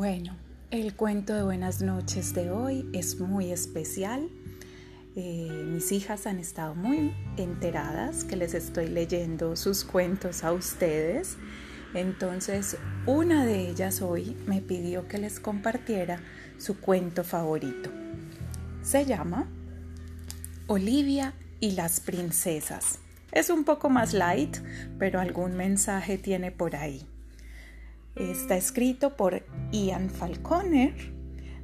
Bueno, el cuento de buenas noches de hoy es muy especial. Eh, mis hijas han estado muy enteradas que les estoy leyendo sus cuentos a ustedes. Entonces, una de ellas hoy me pidió que les compartiera su cuento favorito. Se llama Olivia y las princesas. Es un poco más light, pero algún mensaje tiene por ahí. Está escrito por Ian Falconer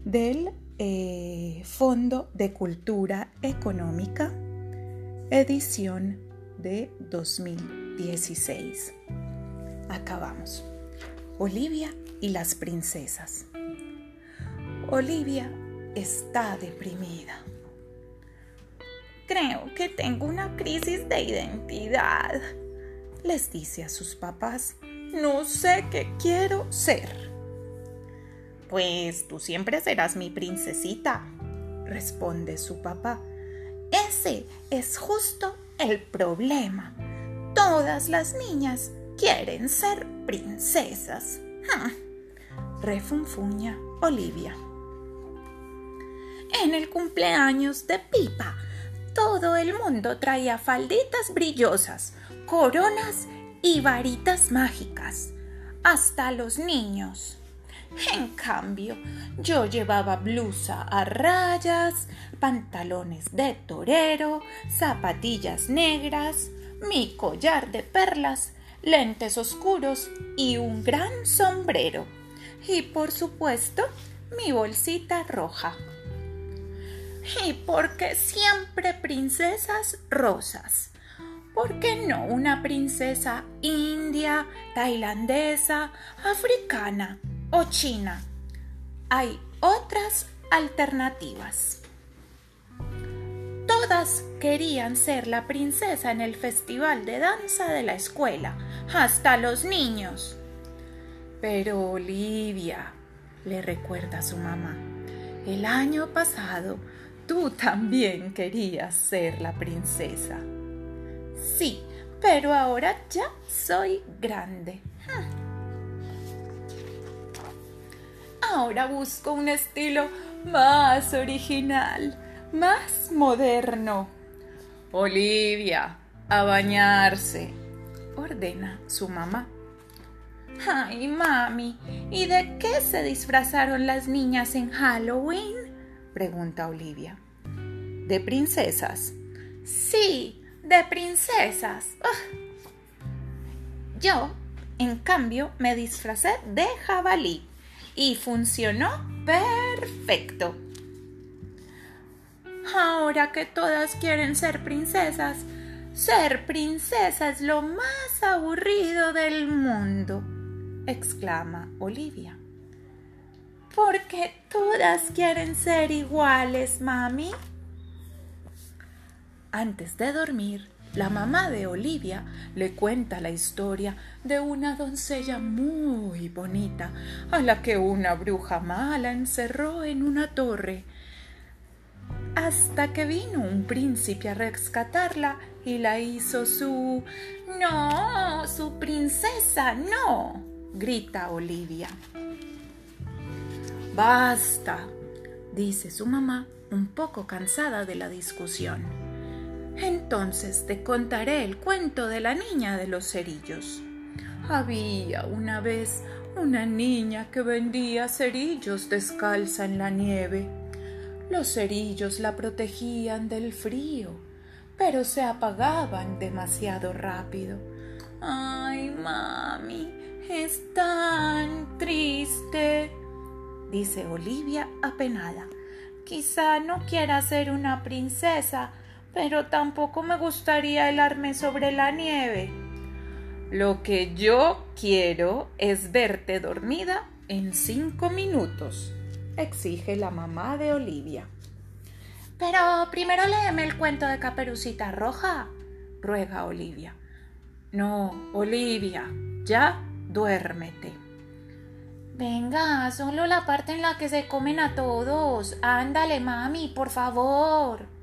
del eh, Fondo de Cultura Económica, edición de 2016. Acabamos. Olivia y las princesas. Olivia está deprimida. Creo que tengo una crisis de identidad, les dice a sus papás. No sé qué quiero ser. Pues tú siempre serás mi princesita, responde su papá. Ese es justo el problema. Todas las niñas quieren ser princesas. Refunfuña Olivia. En el cumpleaños de Pipa, todo el mundo traía falditas brillosas, coronas y varitas mágicas, hasta los niños. En cambio, yo llevaba blusa a rayas, pantalones de torero, zapatillas negras, mi collar de perlas, lentes oscuros y un gran sombrero. Y por supuesto, mi bolsita roja. Y porque siempre princesas rosas. ¿Por qué no una princesa india, tailandesa, africana o china? Hay otras alternativas. Todas querían ser la princesa en el festival de danza de la escuela, hasta los niños. Pero Olivia, le recuerda a su mamá, el año pasado tú también querías ser la princesa. Sí, pero ahora ya soy grande. Hmm. Ahora busco un estilo más original, más moderno. Olivia, a bañarse, ordena su mamá. Ay, mami, ¿y de qué se disfrazaron las niñas en Halloween? pregunta Olivia. ¿De princesas? Sí, de princesas. Yo, en cambio, me disfracé de jabalí y funcionó perfecto. Ahora que todas quieren ser princesas, ser princesa es lo más aburrido del mundo, exclama Olivia. Porque todas quieren ser iguales, mami. Antes de dormir, la mamá de Olivia le cuenta la historia de una doncella muy bonita a la que una bruja mala encerró en una torre hasta que vino un príncipe a rescatarla y la hizo su... No, su princesa, no, grita Olivia. Basta, dice su mamá, un poco cansada de la discusión. Entonces te contaré el cuento de la niña de los cerillos. Había una vez una niña que vendía cerillos descalza en la nieve. Los cerillos la protegían del frío, pero se apagaban demasiado rápido. Ay, mami, es tan triste, dice Olivia apenada. Quizá no quiera ser una princesa, pero tampoco me gustaría helarme sobre la nieve. Lo que yo quiero es verte dormida en cinco minutos, exige la mamá de Olivia. Pero primero léeme el cuento de Caperucita Roja, ruega Olivia. No, Olivia, ya duérmete. Venga, solo la parte en la que se comen a todos. Ándale, mami, por favor.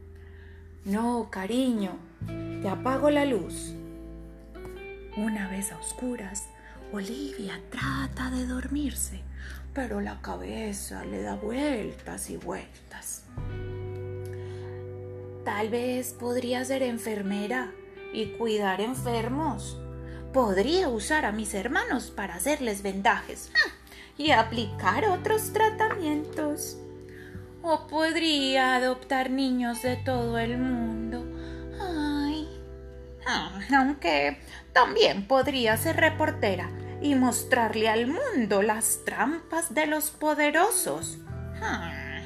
No, cariño, te apago la luz. Una vez a oscuras, Olivia trata de dormirse, pero la cabeza le da vueltas y vueltas. Tal vez podría ser enfermera y cuidar enfermos. Podría usar a mis hermanos para hacerles vendajes ¡ah! y aplicar otros tratamientos. O podría adoptar niños de todo el mundo. Ay. Ah, aunque también podría ser reportera y mostrarle al mundo las trampas de los poderosos. Ah.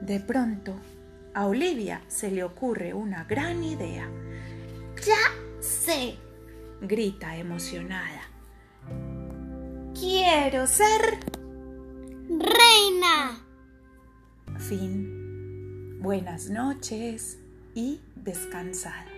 De pronto, a Olivia se le ocurre una gran idea. Ya sé, grita emocionada. Quiero ser reina. Fin. Buenas noches y descansad.